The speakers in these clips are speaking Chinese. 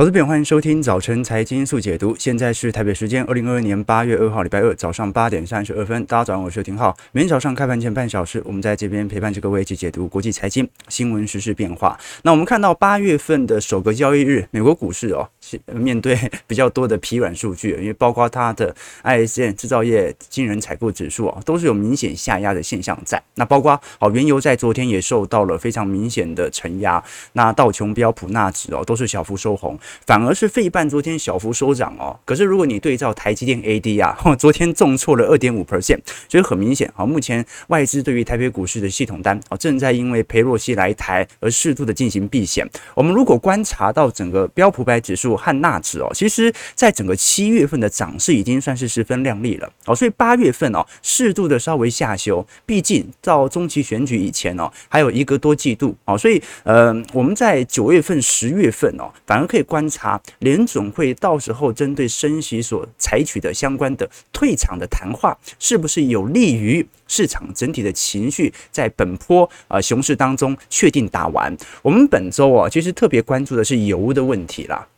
投资朋友，欢迎收听早晨财经速解读。现在是台北时间二零二二年八月二号，礼拜二早上八点三十二分。大家早上好，我是廷浩。每天早上开盘前半小时，我们在这边陪伴着各位一起解读国际财经新闻、时事变化。那我们看到八月份的首个交易日，美国股市哦，面对比较多的疲软数据，因为包括它的 ISM 制造业经人采购指数啊，都是有明显下压的现象在。那包括哦，原油在昨天也受到了非常明显的承压。那道琼标普纳指哦，都是小幅收红。反而是费半昨天小幅收涨哦，可是如果你对照台积电 AD 啊，昨天重挫了二点五 percent，所以很明显啊，目前外资对于台北股市的系统单啊，正在因为裴洛西来台而适度的进行避险。我们如果观察到整个标普百指数和纳指哦，其实在整个七月份的涨势已经算是十分亮丽了哦，所以八月份哦，适度的稍微下修，毕竟到中期选举以前哦，还有一个多季度哦，所以呃，我们在九月份、十月份哦，反而可以观。观察联总会到时候针对升息所采取的相关的退场的谈话，是不是有利于市场整体的情绪在本波啊熊市当中确定打完？我们本周啊，其实特别关注的是油的问题了。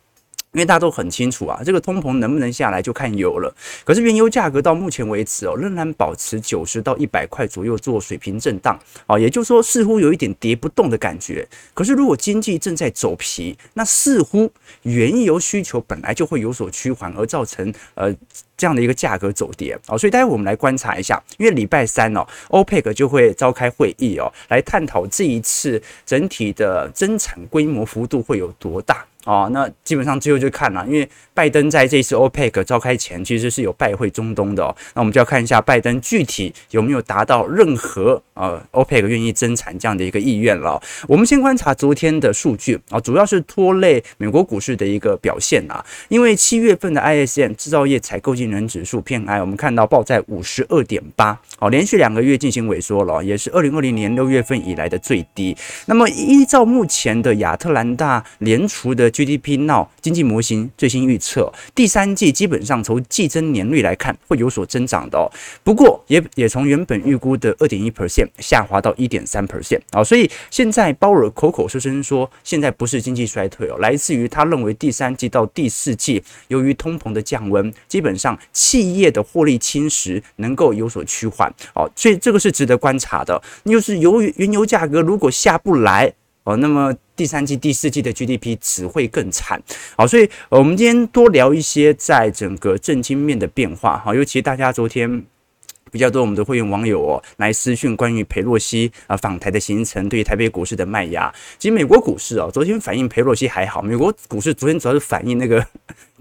因为大家都很清楚啊，这个通膨能不能下来就看油了。可是原油价格到目前为止哦，仍然保持九十到一百块左右做水平震荡啊，也就是说似乎有一点跌不动的感觉。可是如果经济正在走皮，那似乎原油需求本来就会有所趋缓，而造成呃这样的一个价格走跌啊。所以待会我们来观察一下，因为礼拜三哦，OPEC 就会召开会议哦，来探讨这一次整体的增产规模幅度会有多大。哦，那基本上最后就看了，因为拜登在这次 OPEC 召开前其实是有拜会中东的哦。那我们就要看一下拜登具体有没有达到任何呃 OPEC 愿意增产这样的一个意愿了。我们先观察昨天的数据啊，主要是拖累美国股市的一个表现啊。因为七月份的 ISM 制造业采购经人指数 PMI，我们看到报在五十二点八，哦，连续两个月进行萎缩了，也是二零二零年六月份以来的最低。那么依照目前的亚特兰大联储的 GDP Now 经济模型最新预测，第三季基本上从季增年率来看会有所增长的哦。不过也也从原本预估的二点一 percent 下滑到一点三 percent 啊。所以现在鲍尔口口声声说现在不是经济衰退哦，来自于他认为第三季到第四季由于通膨的降温，基本上企业的获利侵蚀能够有所趋缓哦。所以这个是值得观察的。又是由于原油价格如果下不来。哦，那么第三季、第四季的 GDP 只会更惨。好，所以我们今天多聊一些在整个政经面的变化。哈，尤其大家昨天比较多我们的会员网友哦来私讯关于裴洛西啊访台的行程，对于台北股市的卖压。其实美国股市哦，昨天反映裴洛西还好，美国股市昨天主要是反映那个。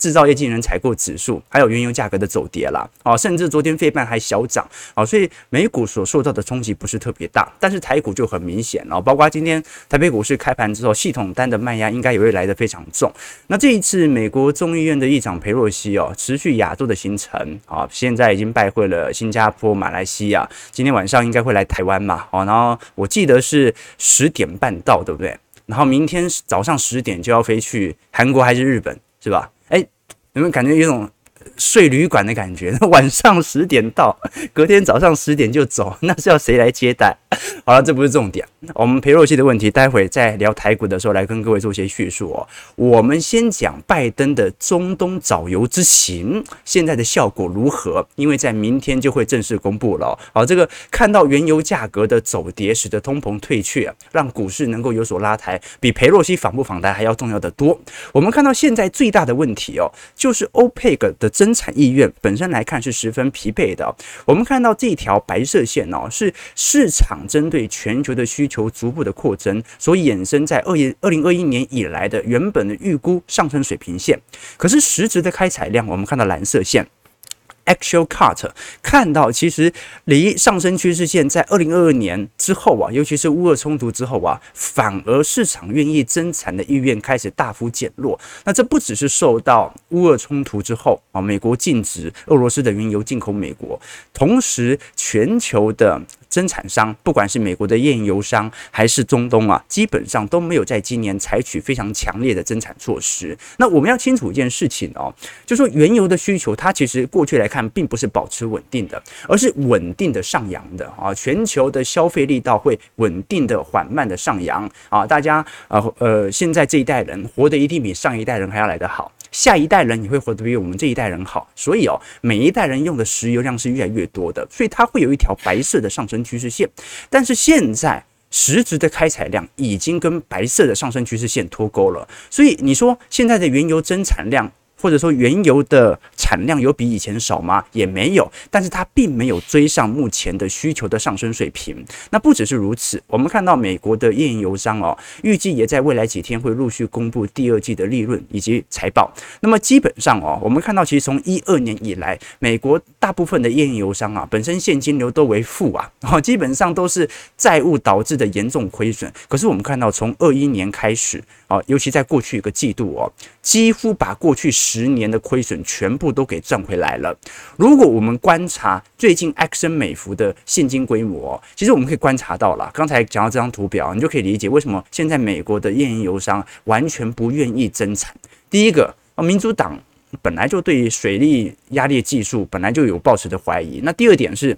制造业经人采购指数，还有原油价格的走跌啦，哦，甚至昨天费半还小涨，哦，所以美股所受到的冲击不是特别大，但是台股就很明显了，包括今天台北股市开盘之后，系统单的卖压应该也会来得非常重。那这一次美国众议院的议长裴洛西哦，持续亚洲的行程，啊，现在已经拜会了新加坡、马来西亚，今天晚上应该会来台湾嘛，哦，然后我记得是十点半到，对不对？然后明天早上十点就要飞去韩国还是日本，是吧？有没有感觉有种睡旅馆的感觉？晚上十点到，隔天早上十点就走，那是要谁来接待？好了，这不是重点。我们裴洛西的问题，待会在聊台股的时候来跟各位做一些叙述哦。我们先讲拜登的中东找油之行，现在的效果如何？因为在明天就会正式公布了。好，这个看到原油价格的走跌，使得通膨退却，让股市能够有所拉抬，比裴洛西访不访台还要重要的多。我们看到现在最大的问题哦，就是 OPEC 的增生产意愿本身来看是十分疲惫的。我们看到这条白色线呢，是市场。针对全球的需求逐步的扩增，所衍生在二一二零二一年以来的原本的预估上升水平线，可是实质的开采量，我们看到蓝色线。Actual cut 看到，其实离上升趋势线在二零二二年之后啊，尤其是乌俄冲突之后啊，反而市场愿意增产的意愿开始大幅减弱。那这不只是受到乌俄冲突之后啊，美国禁止俄罗斯的原油进口美国，同时全球的增产商，不管是美国的页岩油商还是中东啊，基本上都没有在今年采取非常强烈的增产措施。那我们要清楚一件事情哦，就说原油的需求，它其实过去来看并不是保持稳定的，而是稳定的上扬的啊。全球的消费力道会稳定的缓慢的上扬啊。大家呃呃，现在这一代人活得一定比上一代人还要来得好。下一代人你会活得比我们这一代人好，所以哦，每一代人用的石油量是越来越多的，所以它会有一条白色的上升趋势线。但是现在实质的开采量已经跟白色的上升趋势线脱钩了，所以你说现在的原油增产量，或者说原油的产量有比以前少吗？也没有，但是它并没有追上目前的需求的上升水平。那不只是如此，我们看到美国的页岩油商哦，预计也在未来几天会陆续公布第二季的利润以及财报。那么基本上哦，我们看到其实从一二年以来，美国大部分的页岩油商啊，本身现金流都为负啊，哦，基本上都是债务导致的严重亏损。可是我们看到从二一年开始啊，尤其在过去一个季度哦，几乎把过去十年的亏损全部都给赚回来了。如果我们观察最近埃克森美孚的现金规模，其实我们可以观察到了。刚才讲到这张图表，你就可以理解为什么现在美国的页岩油商完全不愿意增产。第一个，啊民主党本来就对于水力压力技术本来就有抱持的怀疑。那第二点是，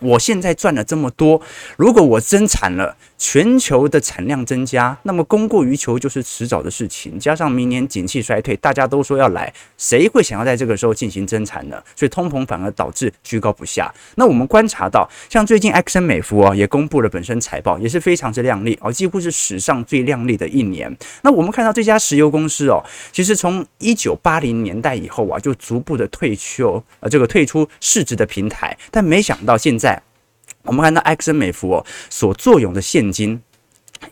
我现在赚了这么多，如果我增产了，全球的产量增加，那么供过于求就是迟早的事情。加上明年景气衰退，大家都说要来，谁会想要在这个时候进行增产呢？所以通膨反而导致居高不下。那我们观察到，像最近埃克森美孚啊，也公布了本身财报，也是非常之亮丽哦，几乎是史上最亮丽的一年。那我们看到这家石油公司哦，其实从一九八零年代以后啊，就逐步的退休呃这个退出市值的平台，但没想到现在。我们看到埃克森美孚哦，所坐拥的现金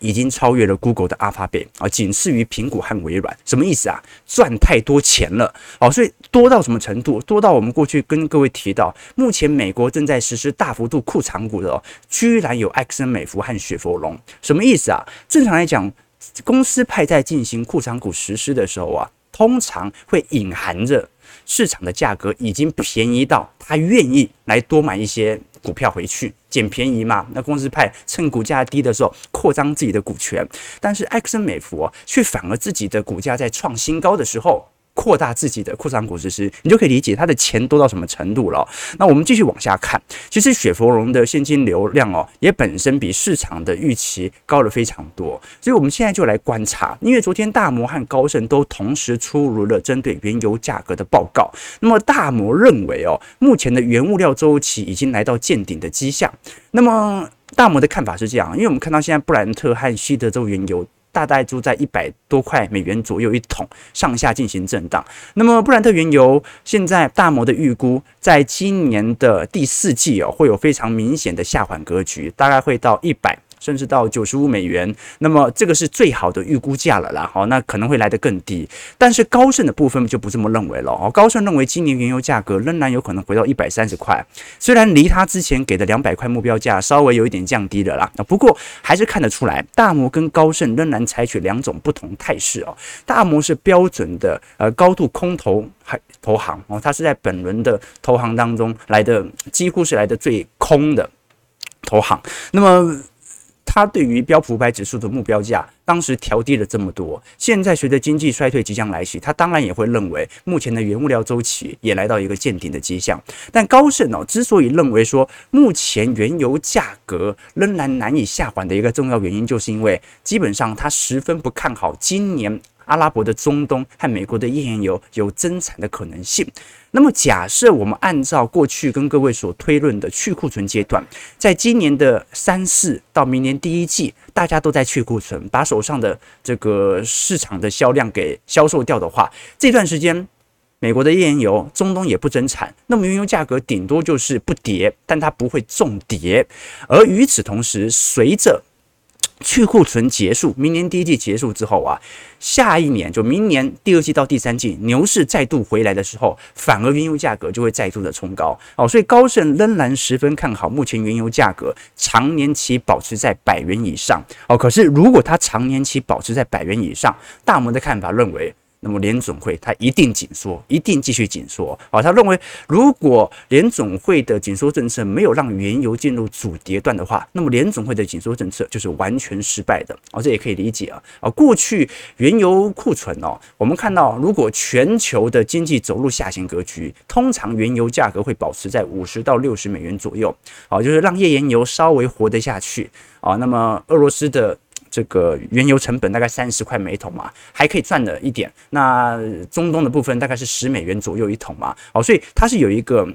已经超越了 Google 的 Alphabet 啊，仅次于苹果和微软。什么意思啊？赚太多钱了哦，所以多到什么程度？多到我们过去跟各位提到，目前美国正在实施大幅度库藏股的哦，居然有埃克森美孚和雪佛龙。什么意思啊？正常来讲，公司派在进行库藏股实施的时候啊，通常会隐含着市场的价格已经便宜到他愿意来多买一些。股票回去捡便宜嘛？那公司派趁股价低的时候扩张自己的股权，但是埃克森美孚，却反而自己的股价在创新高的时候。扩大自己的库藏股实施，你就可以理解他的钱多到什么程度了。那我们继续往下看，其实雪佛龙的现金流量哦，也本身比市场的预期高了非常多。所以我们现在就来观察，因为昨天大摩和高盛都同时出炉了针对原油价格的报告。那么大摩认为哦，目前的原物料周期已经来到见顶的迹象。那么大摩的看法是这样，因为我们看到现在布兰特和西德州原油。大概就在一百多块美元左右一桶上下进行震荡。那么布兰特原油现在大摩的预估，在今年的第四季哦，会有非常明显的下缓格局，大概会到一百。甚至到九十五美元，那么这个是最好的预估价了啦。好，那可能会来得更低，但是高盛的部分就不这么认为了。哦，高盛认为今年原油价格仍然有可能回到一百三十块，虽然离他之前给的两百块目标价稍微有一点降低了啦。那不过还是看得出来，大摩跟高盛仍然采取两种不同态势哦。大摩是标准的呃高度空头还投行哦，它是在本轮的投行当中来的几乎是来的最空的投行。那么。他对于标普五百指数的目标价，当时调低了这么多，现在随着经济衰退即将来袭，他当然也会认为目前的原物料周期也来到一个见顶的迹象。但高盛哦，之所以认为说目前原油价格仍然难以下缓的一个重要原因，就是因为基本上他十分不看好今年。阿拉伯的中东和美国的页岩油有增产的可能性。那么，假设我们按照过去跟各位所推论的去库存阶段，在今年的三四到明年第一季，大家都在去库存，把手上的这个市场的销量给销售掉的话，这段时间美国的页岩油、中东也不增产，那么原油价格顶多就是不跌，但它不会重跌。而与此同时，随着去库存结束，明年第一季结束之后啊，下一年就明年第二季到第三季牛市再度回来的时候，反而原油价格就会再度的冲高哦。所以高盛仍然十分看好目前原油价格长年期保持在百元以上哦。可是如果它长年期保持在百元以上，大摩的看法认为那么联总会它一定紧缩，一定继续紧缩啊。他认为，如果联总会的紧缩政策没有让原油进入主跌段的话，那么联总会的紧缩政策就是完全失败的啊。这也可以理解啊。啊，过去原油库存哦，我们看到，如果全球的经济走入下行格局，通常原油价格会保持在五十到六十美元左右啊，就是让页岩油稍微活得下去啊。那么俄罗斯的。这个原油成本大概三十块每桶嘛，还可以赚了一点。那中东的部分大概是十美元左右一桶嘛，哦，所以它是有一个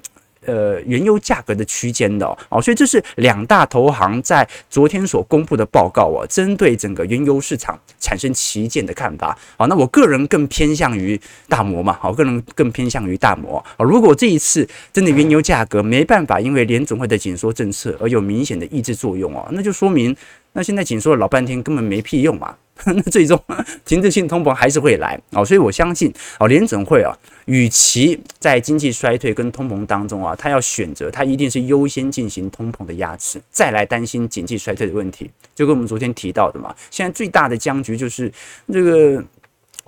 呃原油价格的区间的哦，所以这是两大投行在昨天所公布的报告哦，针对整个原油市场产生旗舰的看法。好，那我个人更偏向于大摩嘛，好，个人更偏向于大摩。啊如果这一次真的原油价格没办法因为联总会的紧缩政策而有明显的抑制作用哦，那就说明。那现在紧缩了老半天，根本没屁用嘛！那最终 停滞性通膨还是会来啊，所以我相信啊，联准会啊，与其在经济衰退跟通膨当中啊，他要选择，他一定是优先进行通膨的压制，再来担心经济衰退的问题。就跟我们昨天提到的嘛，现在最大的僵局就是这个。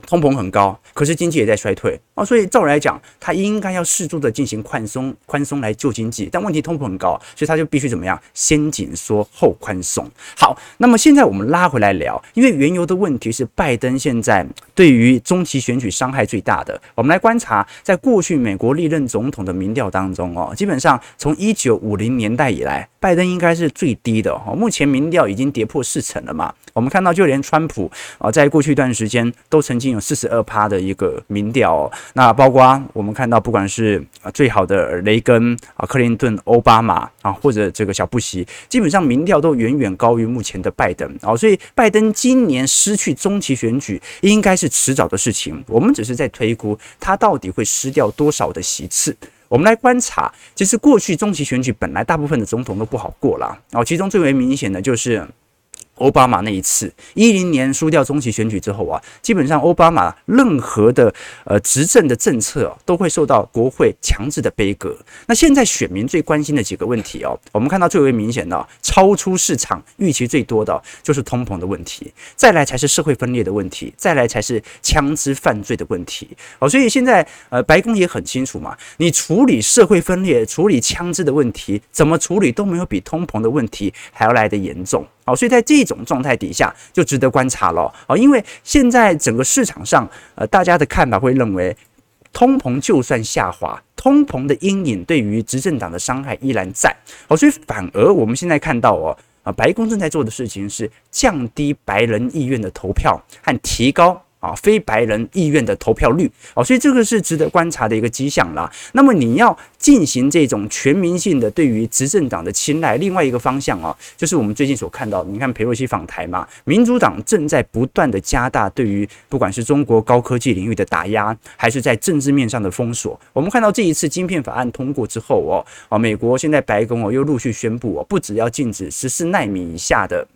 通膨很高，可是经济也在衰退啊，所以照理来讲，它应该要适度的进行宽松，宽松来救经济。但问题通膨很高，所以它就必须怎么样？先紧缩后宽松。好，那么现在我们拉回来聊，因为原油的问题是拜登现在对于中期选举伤害最大的。我们来观察，在过去美国历任总统的民调当中哦，基本上从一九五零年代以来，拜登应该是最低的哦。目前民调已经跌破四成了嘛。我们看到，就连川普啊，在过去一段时间都曾经四十二趴的一个民调。那包括我们看到，不管是最好的雷根啊、克林顿、奥巴马啊，或者这个小布希，基本上民调都远远高于目前的拜登啊。所以，拜登今年失去中期选举，应该是迟早的事情。我们只是在推估他到底会失掉多少的席次。我们来观察，其实过去中期选举本来大部分的总统都不好过啦。啊，其中最为明显的就是。奥巴马那一次，一零年输掉中期选举之后啊，基本上奥巴马任何的呃执政的政策哦，都会受到国会强制的杯葛。那现在选民最关心的几个问题哦，我们看到最为明显的，超出市场预期最多的，就是通膨的问题，再来才是社会分裂的问题，再来才是枪支犯罪的问题。哦，所以现在呃，白宫也很清楚嘛，你处理社会分裂、处理枪支的问题，怎么处理都没有比通膨的问题还要来得严重。好，所以在这种状态底下，就值得观察了啊！因为现在整个市场上，呃，大家的看法会认为，通膨就算下滑，通膨的阴影对于执政党的伤害依然在。好，所以反而我们现在看到哦，啊，白宫正在做的事情是降低白人意愿的投票和提高。啊，非白人意愿的投票率哦，所以这个是值得观察的一个迹象啦。那么你要进行这种全民性的对于执政党的青睐，另外一个方向啊，就是我们最近所看到，你看佩洛西访台嘛，民主党正在不断的加大对于不管是中国高科技领域的打压，还是在政治面上的封锁。我们看到这一次晶片法案通过之后哦，啊，美国现在白宫哦又陆续宣布哦，不只要禁止十四纳米以下的。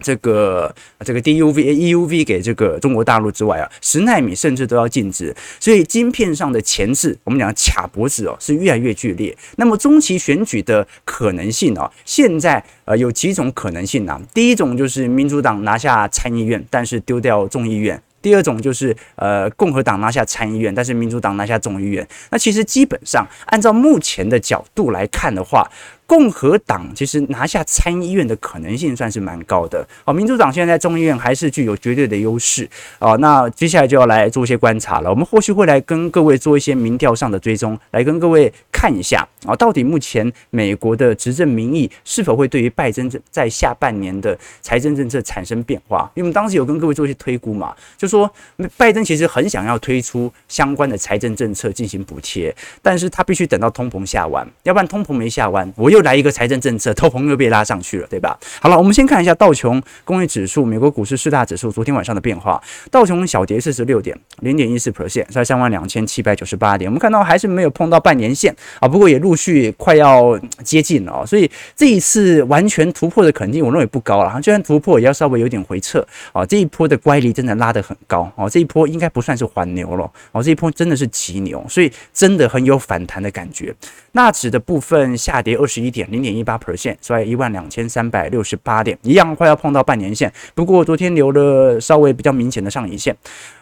这个这个 DUV EUV 给这个中国大陆之外啊，十纳米甚至都要禁止，所以晶片上的前置，我们讲卡脖子哦，是越来越剧烈。那么中期选举的可能性啊，现在呃有几种可能性啊，第一种就是民主党拿下参议院，但是丢掉众议院。第二种就是呃，共和党拿下参议院，但是民主党拿下众议院。那其实基本上按照目前的角度来看的话，共和党其实拿下参议院的可能性算是蛮高的。哦，民主党现在在众议院还是具有绝对的优势。哦，那接下来就要来做一些观察了。我们后续会来跟各位做一些民调上的追踪，来跟各位看一下啊，到底目前美国的执政民意是否会对于拜登在下半年的财政政策产生变化？因为我们当时有跟各位做一些推估嘛，就说。说拜登其实很想要推出相关的财政政策进行补贴，但是他必须等到通膨下完，要不然通膨没下完，我又又来一个财政政策，通膨又被拉上去了，对吧？好了，我们先看一下道琼工业指数，美国股市四大指数昨天晚上的变化，道琼小跌四十六点，零点一四 percent，在三万两千七百九十八点。我们看到还是没有碰到半年线啊，不过也陆续快要接近了，所以这一次完全突破的肯定，我认为不高了。就算突破，也要稍微有点回撤啊。这一波的乖离真的拉得很。高哦，这一波应该不算是缓牛了哦，这一波真的是急牛，所以真的很有反弹的感觉。纳指的部分下跌二十一一点，零点一八 percent，收在一万两千三百六十八点，一样快要碰到半年线。不过昨天留了稍微比较明显的上影线。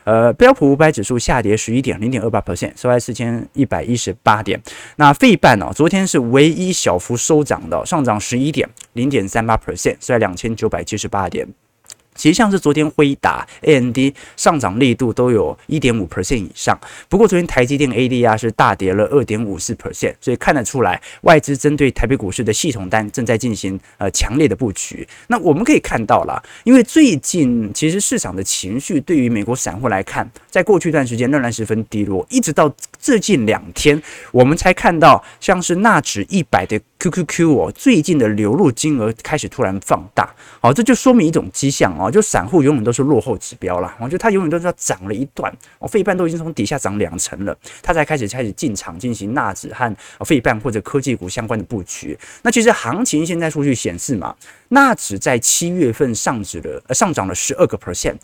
呃，标普五百指数下跌十一点，零点二八 percent，收在四千一百一十八点。那费半呢，昨天是唯一小幅收涨的，上涨十一点，零点三八 percent，收在两千九百七十八点。其实像是昨天辉达、AMD 上涨力度都有一点五 percent 以上，不过昨天台积电 ADR 是大跌了二点五四 percent，所以看得出来外资针对台北股市的系统单正在进行呃强烈的布局。那我们可以看到了，因为最近其实市场的情绪对于美国散户来看，在过去一段时间仍然十分低落，一直到最近两天，我们才看到像是纳指一百的 QQQ 哦，最近的流入金额开始突然放大，好，这就说明一种迹象哦。就散户永远都是落后指标啦，我觉得它永远都是要涨了一段，哦，费半都已经从底下涨两成了，它才开始开始进场进行纳指和费半或者科技股相关的布局。那其实行情现在数据显示嘛，纳指在七月份上指了，呃，上涨了十二个 percent，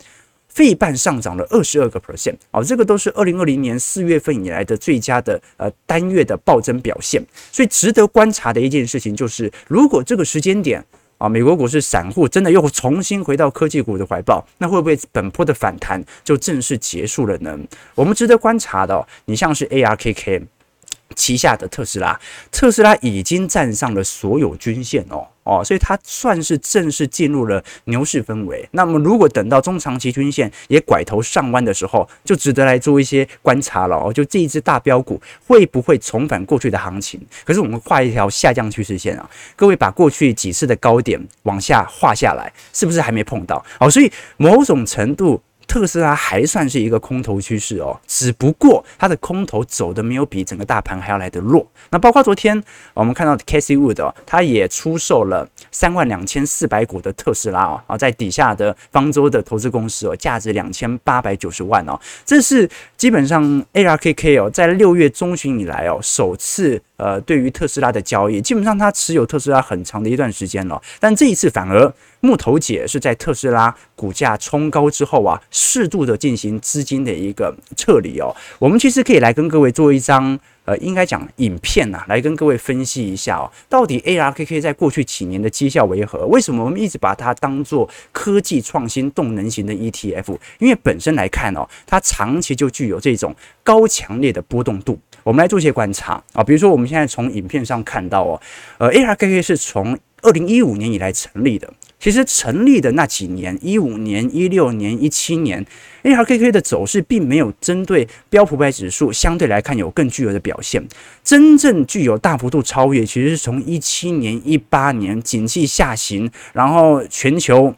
费半上涨了二十二个 percent，哦，这个都是二零二零年四月份以来的最佳的呃单月的暴增表现。所以值得观察的一件事情就是，如果这个时间点。啊，美国股市散户真的又重新回到科技股的怀抱，那会不会本波的反弹就正式结束了呢？我们值得观察的，你像是 ARKK 旗下的特斯拉，特斯拉已经站上了所有均线哦。哦，所以它算是正式进入了牛市氛围。那么，如果等到中长期均线也拐头上弯的时候，就值得来做一些观察了哦。就这一只大标股会不会重返过去的行情？可是我们画一条下降趋势线啊，各位把过去几次的高点往下画下来，是不是还没碰到？哦，所以某种程度。特斯拉还算是一个空头趋势哦，只不过它的空头走的没有比整个大盘还要来得弱。那包括昨天我们看到的 Cathie Wood 哦，他也出售了三万两千四百股的特斯拉哦，啊，在底下的方舟的投资公司哦，价值两千八百九十万哦，这是基本上 ARKK 哦，在六月中旬以来哦，首次呃对于特斯拉的交易，基本上他持有特斯拉很长的一段时间了，但这一次反而。木头姐是在特斯拉股价冲高之后啊，适度的进行资金的一个撤离哦。我们其实可以来跟各位做一张呃，应该讲影片呐、啊，来跟各位分析一下哦，到底 ARKK 在过去几年的绩效为何？为什么我们一直把它当做科技创新动能型的 ETF？因为本身来看哦，它长期就具有这种高强烈的波动度。我们来做一些观察啊，比如说我们现在从影片上看到哦，呃，ARKK 是从二零一五年以来成立的。其实成立的那几年，一五年、一六年、一七年，ARKK 的走势并没有针对标普五百指数相对来看有更具有的表现。真正具有大幅度超越，其实是从一七年、一八年景气下行，然后全球。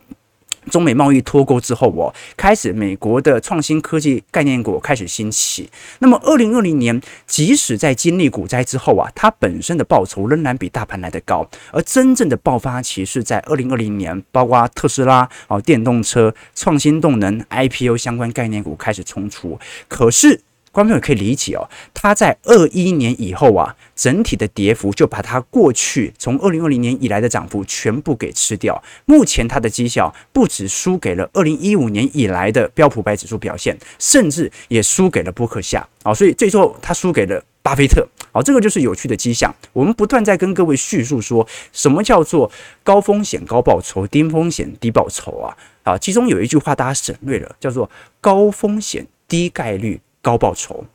中美贸易脱钩之后，哦，开始美国的创新科技概念股开始兴起。那么，二零二零年，即使在经历股灾之后啊，它本身的报酬仍然比大盘来得高。而真正的爆发期是在二零二零年，包括特斯拉啊、电动车、创新动能、IPO 相关概念股开始冲出。可是，观众也可以理解哦，它在二一年以后啊，整体的跌幅就把它过去从二零二零年以来的涨幅全部给吃掉。目前它的绩效不止输给了二零一五年以来的标普白指数表现，甚至也输给了波克夏啊，所以最后它输给了巴菲特。好，这个就是有趣的迹象。我们不断在跟各位叙述说什么叫做高风险高报酬，低风险低报酬啊。啊，其中有一句话大家省略了，叫做高风险低概率。高报酬、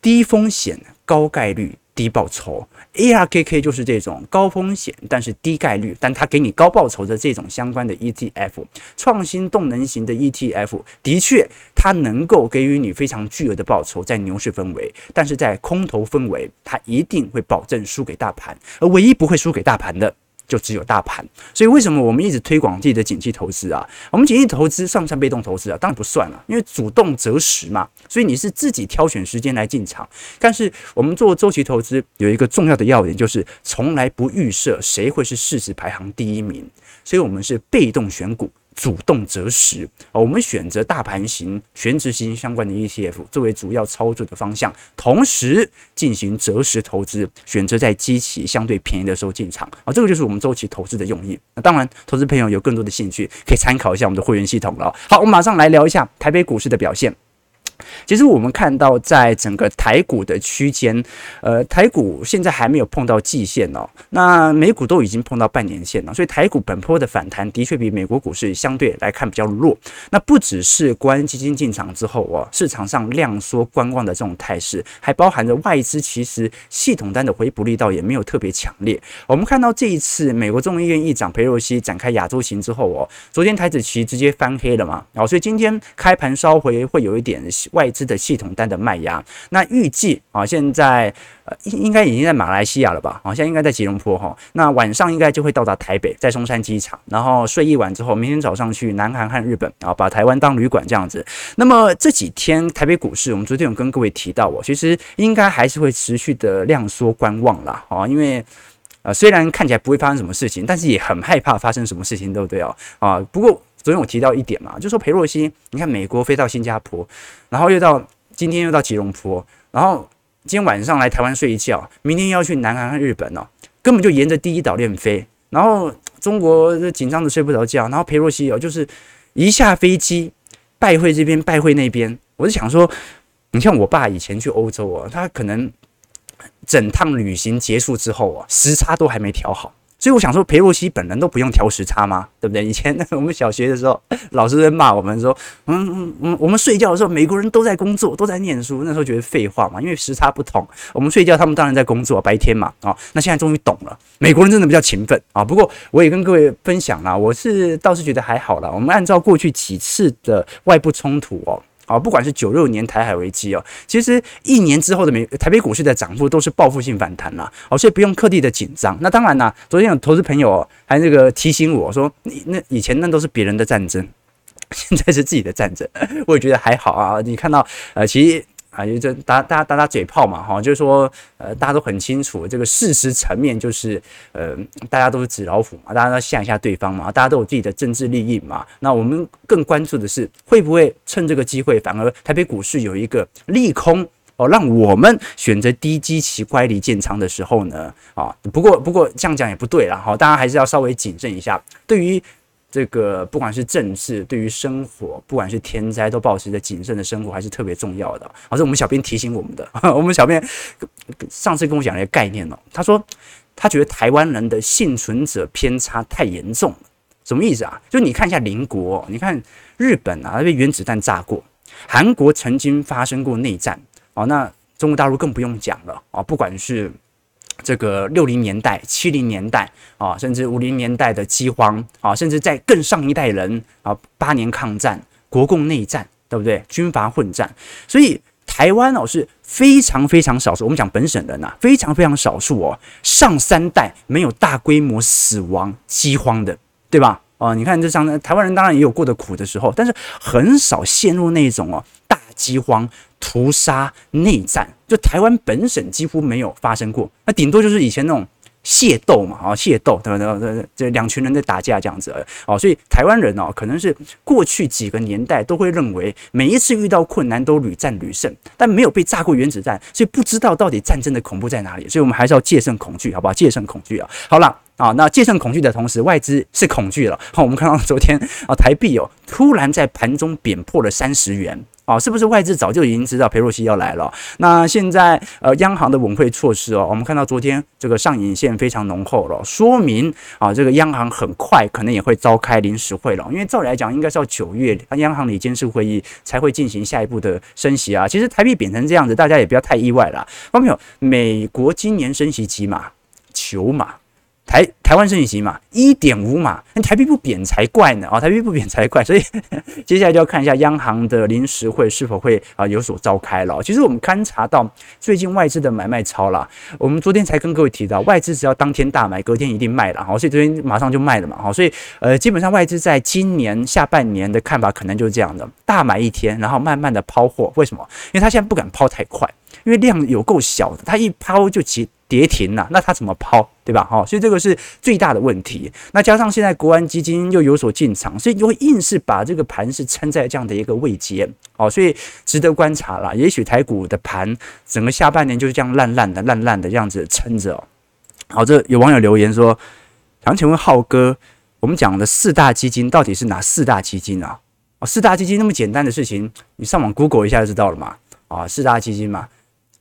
低风险、高概率、低报酬，ARKK 就是这种高风险但是低概率，但它给你高报酬的这种相关的 ETF，创新动能型的 ETF，的确它能够给予你非常巨额的报酬，在牛市氛围，但是在空头氛围，它一定会保证输给大盘，而唯一不会输给大盘的。就只有大盘，所以为什么我们一直推广自己的景气投资啊？我们景气投资算不算被动投资啊？当然不算了，因为主动择时嘛，所以你是自己挑选时间来进场。但是我们做周期投资有一个重要的要点，就是从来不预设谁会是市值排行第一名，所以我们是被动选股。主动择时啊，我们选择大盘型、全值型相关的 ETF 作为主要操作的方向，同时进行择时投资，选择在基期相对便宜的时候进场啊，这个就是我们周期投资的用意。那当然，投资朋友有更多的兴趣，可以参考一下我们的会员系统了。好，我们马上来聊一下台北股市的表现。其实我们看到，在整个台股的区间，呃，台股现在还没有碰到季线哦，那美股都已经碰到半年线了，所以台股本波的反弹的确比美国股市相对来看比较弱。那不只是关基金进场之后哦，市场上量缩观望的这种态势，还包含着外资其实系统单的回补力道也没有特别强烈。我们看到这一次美国众议院议长裴洛西展开亚洲行之后哦，昨天台指期直接翻黑了嘛，然后所以今天开盘稍回会有一点。外资的系统单的卖压，那预计啊，现在呃应应该已经在马来西亚了吧？好像应该在吉隆坡哈。那晚上应该就会到达台北，在松山机场，然后睡一晚之后，明天早上去南韩和日本啊，把台湾当旅馆这样子。那么这几天台北股市，我们昨天有跟各位提到哦，其实应该还是会持续的量缩观望啦。啊，因为呃虽然看起来不会发生什么事情，但是也很害怕发生什么事情，对不对哦？啊，不过。昨天我提到一点嘛，就说裴洛西，你看美国飞到新加坡，然后又到今天又到吉隆坡，然后今天晚上来台湾睡一觉，明天要去南韩和日本哦，根本就沿着第一岛链飞，然后中国紧张的睡不着觉，然后裴洛西哦就是一下飞机拜会这边拜会那边，我就想说，你像我爸以前去欧洲啊，他可能整趟旅行结束之后啊，时差都还没调好。所以我想说，裴洛西本人都不用调时差吗？对不对？以前我们小学的时候，老师在骂我们说，嗯嗯嗯，我们睡觉的时候，美国人都在工作，都在念书。那时候觉得废话嘛，因为时差不同，我们睡觉，他们当然在工作，白天嘛，啊，那现在终于懂了，美国人真的比较勤奋啊。不过我也跟各位分享啦，我是倒是觉得还好啦。我们按照过去几次的外部冲突哦。啊，不管是九六年台海危机哦，其实一年之后的美台北股市的涨幅都是报复性反弹了，哦，所以不用刻意的紧张。那当然啦，昨天有投资朋友还那个提醒我说，那以前那都是别人的战争，现在是自己的战争，我也觉得还好啊。你看到呃，其实。啊，就这大家大家打打嘴炮嘛，哈，就是说，呃，大家都很清楚这个事实层面，就是，呃，大家都是纸老虎嘛，大家都吓一下对方嘛，大家都有自己的政治利益嘛。那我们更关注的是，会不会趁这个机会，反而台北股市有一个利空哦，让我们选择低基期乖离建仓的时候呢？啊，不过不过这样讲也不对了，哈，大家还是要稍微谨慎一下，对于。这个不管是政治，对于生活，不管是天灾，都保持着谨慎的生活，还是特别重要的。而是我们小编提醒我们的。我们小编上次跟我讲了一个概念哦，他说他觉得台湾人的幸存者偏差太严重了。什么意思啊？就你看一下邻国，你看日本啊，被原子弹炸过；韩国曾经发生过内战哦，那中国大陆更不用讲了啊，不管是。这个六零年代、七零年代啊，甚至五零年代的饥荒啊，甚至在更上一代人啊，八年抗战、国共内战，对不对？军阀混战，所以台湾哦是非常非常少数。我们讲本省人呐、啊，非常非常少数哦，上三代没有大规模死亡、饥荒的，对吧？哦，你看这上台湾人当然也有过得苦的时候，但是很少陷入那种哦大饥荒。屠杀、内战，就台湾本省几乎没有发生过，那顶多就是以前那种械斗嘛，啊，械斗，对对对，这两群人在打架这样子，哦，所以台湾人哦，可能是过去几个年代都会认为每一次遇到困难都屡战屡胜，但没有被炸过原子弹，所以不知道到底战争的恐怖在哪里，所以我们还是要戒慎恐惧，好不好？戒慎恐惧啊！好了啊，那戒慎恐惧的同时，外资是恐惧了。好，我们看到昨天啊，台币哦，突然在盘中贬破了三十元。哦，是不是外资早就已经知道裴洛西要来了？那现在呃，央行的稳会措施哦，我们看到昨天这个上影线非常浓厚了，说明啊，这个央行很快可能也会召开临时会了。因为照理来讲，应该是要九月央行的监事会议才会进行下一步的升息啊。其实台币贬成这样子，大家也不要太意外了。看到没有？美国今年升息几码？九码。台台湾升息嘛，一点五码，那台币不贬才怪呢啊！台币不贬才怪，所以 接下来就要看一下央行的临时会是否会啊有所召开了。其实我们勘察到最近外资的买卖超了，我们昨天才跟各位提到，外资只要当天大买，隔天一定卖了，好，所以昨天马上就卖了嘛，好，所以呃基本上外资在今年下半年的看法可能就是这样的，大买一天，然后慢慢的抛货，为什么？因为他现在不敢抛太快，因为量有够小的，它一抛就急。跌停了，那它怎么抛，对吧？好，所以这个是最大的问题。那加上现在国安基金又有所进场，所以就会硬是把这个盘是撑在这样的一个位阶，哦，所以值得观察了。也许台股的盘整个下半年就是这样烂烂的、烂烂的这样子撑着哦。好，这有网友留言说：“想请问浩哥，我们讲的四大基金到底是哪四大基金啊？”啊，四大基金那么简单的事情，你上网 Google 一下就知道了嘛。啊，四大基金嘛，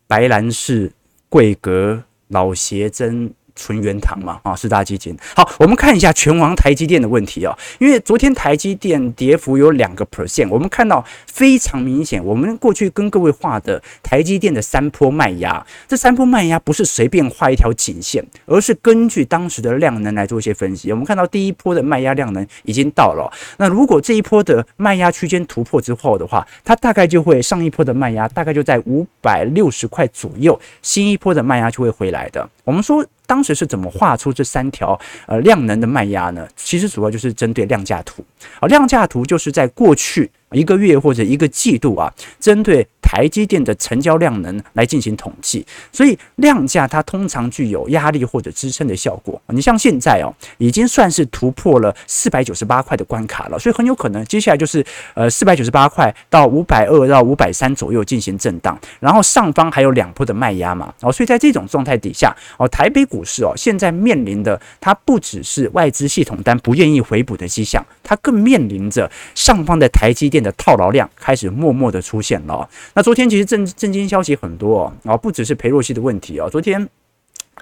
白兰氏、桂格、老协珍。纯元堂嘛，啊，四大基金。好，我们看一下拳王台积电的问题啊，因为昨天台积电跌幅有两个 percent，我们看到非常明显。我们过去跟各位画的台积电的三波卖压，这三波卖压不是随便画一条颈线，而是根据当时的量能来做一些分析。我们看到第一波的卖压量能已经到了，那如果这一波的卖压区间突破之后的话，它大概就会上一波的卖压大概就在五百六十块左右，新一波的卖压就会回来的。我们说。当时是怎么画出这三条呃量能的卖压呢？其实主要就是针对量价图，而量价图就是在过去一个月或者一个季度啊，针对。台积电的成交量能来进行统计，所以量价它通常具有压力或者支撑的效果。你像现在哦，已经算是突破了四百九十八块的关卡了，所以很有可能接下来就是呃四百九十八块到五百二到五百三左右进行震荡，然后上方还有两波的卖压嘛，哦，所以在这种状态底下哦，台北股市哦现在面临的它不只是外资系统单不愿意回补的迹象，它更面临着上方的台积电的套牢量开始默默的出现了。那昨天其实震震惊消息很多啊哦，不只是裴若曦的问题哦，昨天。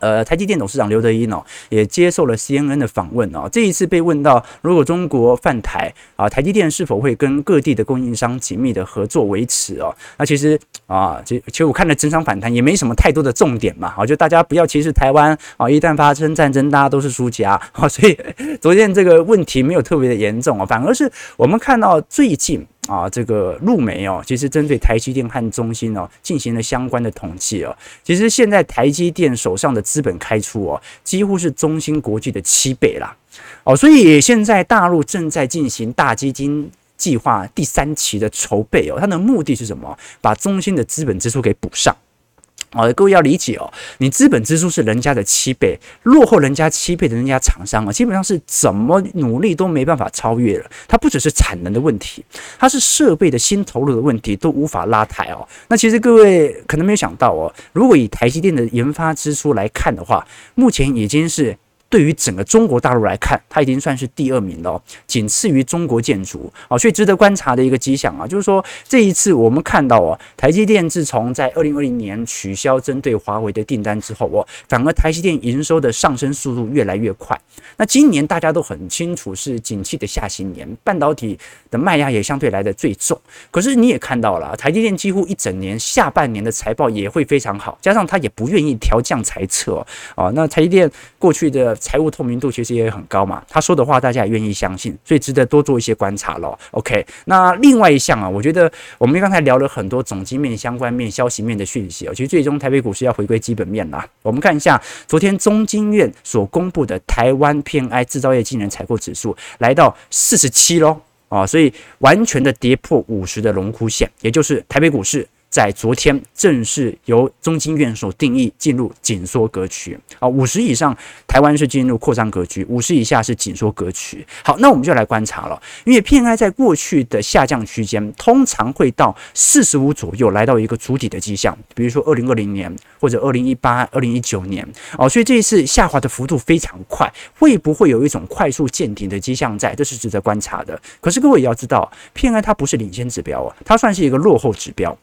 呃，台积电董事长刘德音哦，也接受了 CNN 的访问哦。这一次被问到，如果中国犯台啊，台积电是否会跟各地的供应商紧密的合作维持哦？那其实啊，其其实我看了整场反弹也没什么太多的重点嘛。啊，就大家不要歧视台湾啊，一旦发生战争，大家都是输家啊。所以 昨天这个问题没有特别的严重啊，反而是我们看到最近。啊，这个入媒哦，其实针对台积电和中芯哦进行了相关的统计哦。其实现在台积电手上的资本开出哦，几乎是中芯国际的七倍啦。哦，所以现在大陆正在进行大基金计划第三期的筹备哦，它的目的是什么？把中芯的资本支出给补上。哦，各位要理解哦，你资本支出是人家的七倍，落后人家七倍的人家厂商啊，基本上是怎么努力都没办法超越了。它不只是产能的问题，它是设备的新投入的问题，都无法拉抬哦。那其实各位可能没有想到哦，如果以台积电的研发支出来看的话，目前已经是。对于整个中国大陆来看，它已经算是第二名了，仅次于中国建筑哦，所以值得观察的一个迹象啊，就是说这一次我们看到哦，台积电自从在二零二零年取消针对华为的订单之后哦，反而台积电营收的上升速度越来越快。那今年大家都很清楚是景气的下行年，半导体的卖压也相对来的最重。可是你也看到了，台积电几乎一整年下半年的财报也会非常好，加上它也不愿意调降财测哦。那台积电过去的。财务透明度其实也很高嘛，他说的话大家也愿意相信，所以值得多做一些观察咯。OK，那另外一项啊，我觉得我们刚才聊了很多总经面、相关面、消息面的讯息哦，其实最终台北股市要回归基本面啦。我们看一下昨天中经院所公布的台湾 PMI 制造业经理人采购指数来到四十七喽，啊，所以完全的跌破五十的荣枯线，也就是台北股市。在昨天正式由中经院所定义进入紧缩格局啊，五十以上台湾是进入扩张格局，五十以下是紧缩格局。好，那我们就来观察了，因为 PMI 在过去的下降区间通常会到四十五左右，来到一个筑底的迹象，比如说二零二零年或者二零一八、二零一九年哦，所以这一次下滑的幅度非常快，会不会有一种快速见顶的迹象在？这是值得观察的。可是各位也要知道，PMI 它不是领先指标啊，它算是一个落后指标。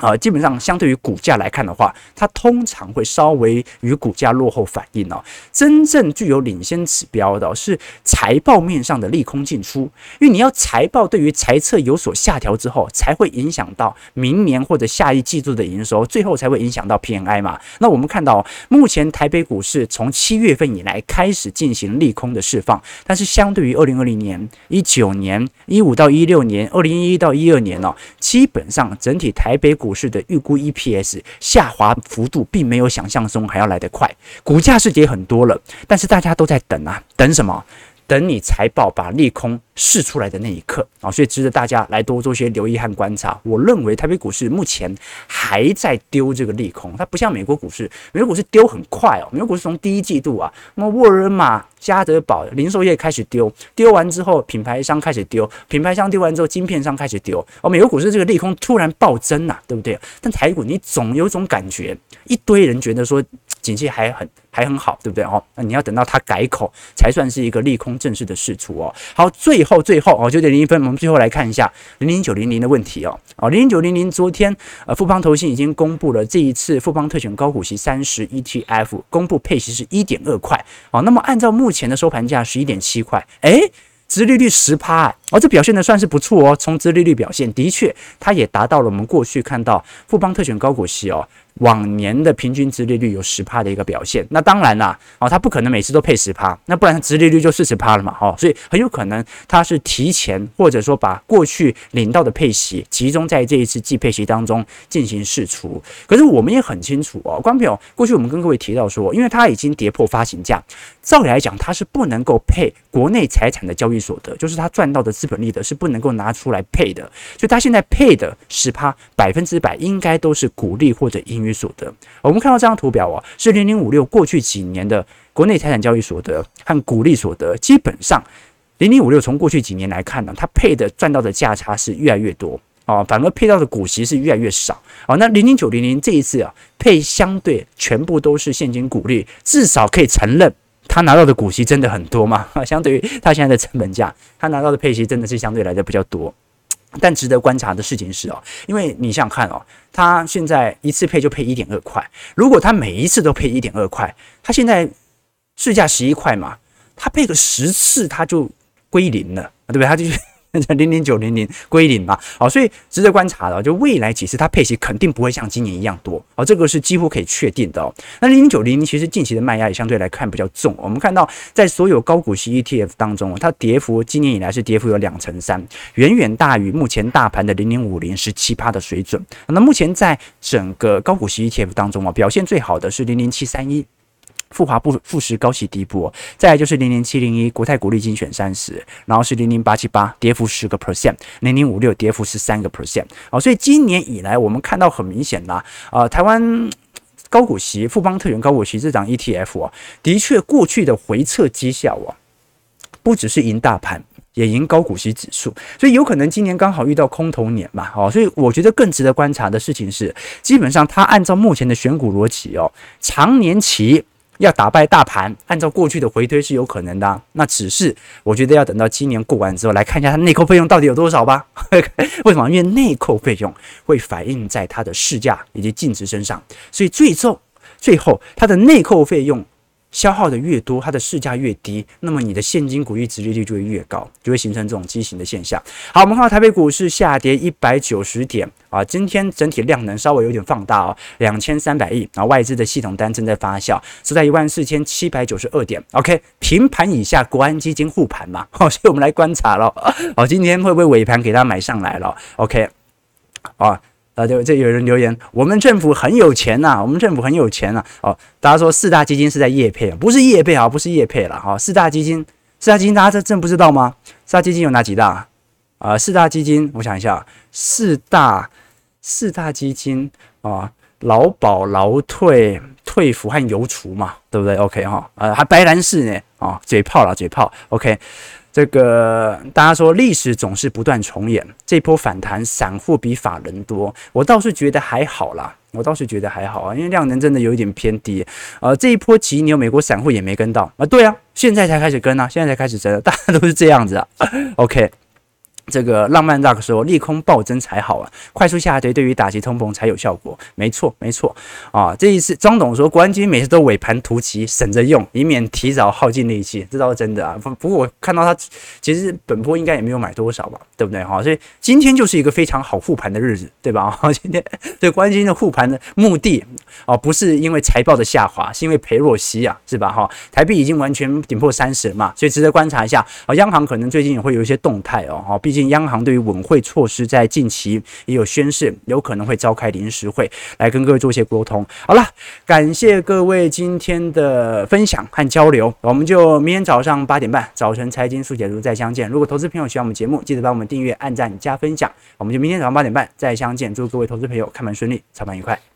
啊，基本上相对于股价来看的话，它通常会稍微与股价落后反应哦。真正具有领先指标的是财报面上的利空进出，因为你要财报对于财测有所下调之后，才会影响到明年或者下一季度的营收，最后才会影响到 PMI 嘛。那我们看到目前台北股市从七月份以来开始进行利空的释放，但是相对于二零二零年、一九年、一五到一六年、二零一一到一二年哦，基本上整体台北股。股市的预估 EPS 下滑幅度并没有想象中还要来得快，股价是跌很多了，但是大家都在等啊，等什么？等你财报把利空试出来的那一刻啊，所以值得大家来多做些留意和观察。我认为台北股市目前还在丢这个利空，它不像美国股市，美国股市丢很快哦。美国股市从第一季度啊，那么沃尔玛、家得宝零售业开始丢，丢完之后品牌商开始丢，品牌商丢完之后晶片商开始丢哦。美国股市这个利空突然暴增呐，对不对？但台股你总有种感觉，一堆人觉得说。景气还很还很好，对不对哦？那你要等到它改口，才算是一个利空正式的释出哦。好，最后。最后哦九点零一分，我们最后来看一下零零九零零的问题哦哦零零九零零昨天呃富邦投信已经公布了这一次富邦特选高股息三十 ETF 公布配息是一点二块哦，那么按照目前的收盘价十一点七块，诶。殖利率十趴，哦，这表现的算是不错哦。从殖利率表现，的确，它也达到了我们过去看到富邦特选高股息哦。往年的平均值利率有十趴的一个表现，那当然啦，哦，它不可能每次都配十趴，那不然殖利率就四十趴了嘛，哦，所以很有可能它是提前或者说把过去领到的配息集中在这一次季配息当中进行释出。可是我们也很清楚哦，观众朋友，过去我们跟各位提到说，因为它已经跌破发行价，照理来讲它是不能够配国内财产的交易所得，就是它赚到的资本利得是不能够拿出来配的，所以它现在配的十趴百分之百应该都是股利或者盈余所得，我们看到这张图表哦，是零零五六过去几年的国内财产交易所得和股利所得，基本上零零五六从过去几年来看呢，它配的赚到的价差是越来越多。哦，反而配到的股息是越来越少。哦。那零零九零零这一次啊，配相对全部都是现金股利，至少可以承认他拿到的股息真的很多吗？相对于他现在的成本价，他拿到的配息真的是相对来的比较多。但值得观察的事情是哦，因为你想想看哦，他现在一次配就配一点二块，如果他每一次都配一点二块，他现在市价十一块嘛，他配个十次他就归零了，对不对？他就。零零九零零归零嘛，好，所以值得观察的，就未来几次它配息肯定不会像今年一样多，哦，这个是几乎可以确定的哦。那零零九零零其实近期的卖压也相对来看比较重，我们看到在所有高股息 ETF 当中，它跌幅今年以来是跌幅有两成三，远远大于目前大盘的零零五零十七趴的水准。那目前在整个高股息 ETF 当中啊，表现最好的是零零七三一。富华富富时高息低波，再来就是零零七零一国泰股利精选三十，然后是零零八七八跌幅十个 percent，零零五六跌幅十三个 percent。好，所以今年以来我们看到很明显啦，啊，台湾高股息富邦特选高股息这档 ETF 啊，的确过去的回撤绩效啊，不只是赢大盘，也赢高股息指数，所以有可能今年刚好遇到空头年嘛，哦，所以我觉得更值得观察的事情是，基本上它按照目前的选股逻辑哦，长年期。要打败大盘，按照过去的回推是有可能的，那只是我觉得要等到今年过完之后来看一下它内扣费用到底有多少吧。为什么？因为内扣费用会反映在它的市价以及净值身上，所以最终最后它的内扣费用。消耗的越多，它的市价越低，那么你的现金股利殖利率就会越高，就会形成这种畸形的现象。好，我们看到台北股市下跌一百九十点啊，今天整体量能稍微有点放大哦，两千三百亿啊，外资的系统单正在发酵，是在一万四千七百九十二点。OK，平盘以下，国安基金护盘嘛，好，所以我们来观察了，好，今天会不会尾盘给它买上来了？OK，啊。啊，就，这有人留言，我们政府很有钱呐、我们政府很有钱呐、哦，大家说四大基金是在业配，不是业配啊，不是业配了哈。四大基金，四大基金大家这真不知道吗？四大基金有哪几大？啊、呃，四大基金，我想一下，四大四大基金啊，劳保、劳退、退服和邮储嘛，对不对？OK 哈，呃，还白兰氏呢，啊、哦，嘴炮了，嘴炮，OK。这个大家说历史总是不断重演，这波反弹散户比法人多，我倒是觉得还好啦，我倒是觉得还好啊，因为量能真的有一点偏低，呃，这一波急牛美国散户也没跟到啊，对啊，现在才开始跟啊，现在才开始增，大家都是这样子啊，OK。这个浪漫 rock 说利空暴增才好啊，快速下跌对于打击通膨才有效果。没错，没错啊。这一次张董说，国安基金每次都尾盘突击，省着用，以免提早耗尽力气，这倒是真的啊。不不过我看到他其实本波应该也没有买多少吧，对不对哈？所以今天就是一个非常好护盘的日子，对吧？哈，今天对国安金的护盘的目的啊，不是因为财报的下滑，是因为裴若曦啊，是吧？哈，台币已经完全顶破三十了嘛，所以值得观察一下啊。央行可能最近也会有一些动态哦，哈，毕竟。央行对于稳汇措施在近期也有宣示，有可能会召开临时会来跟各位做一些沟通。好了，感谢各位今天的分享和交流，我们就明天早上八点半早晨财经速解读再相见。如果投资朋友喜欢我们节目，记得帮我们订阅、按赞、加分享。我们就明天早上八点半再相见。祝各位投资朋友开门顺利，操盘愉快。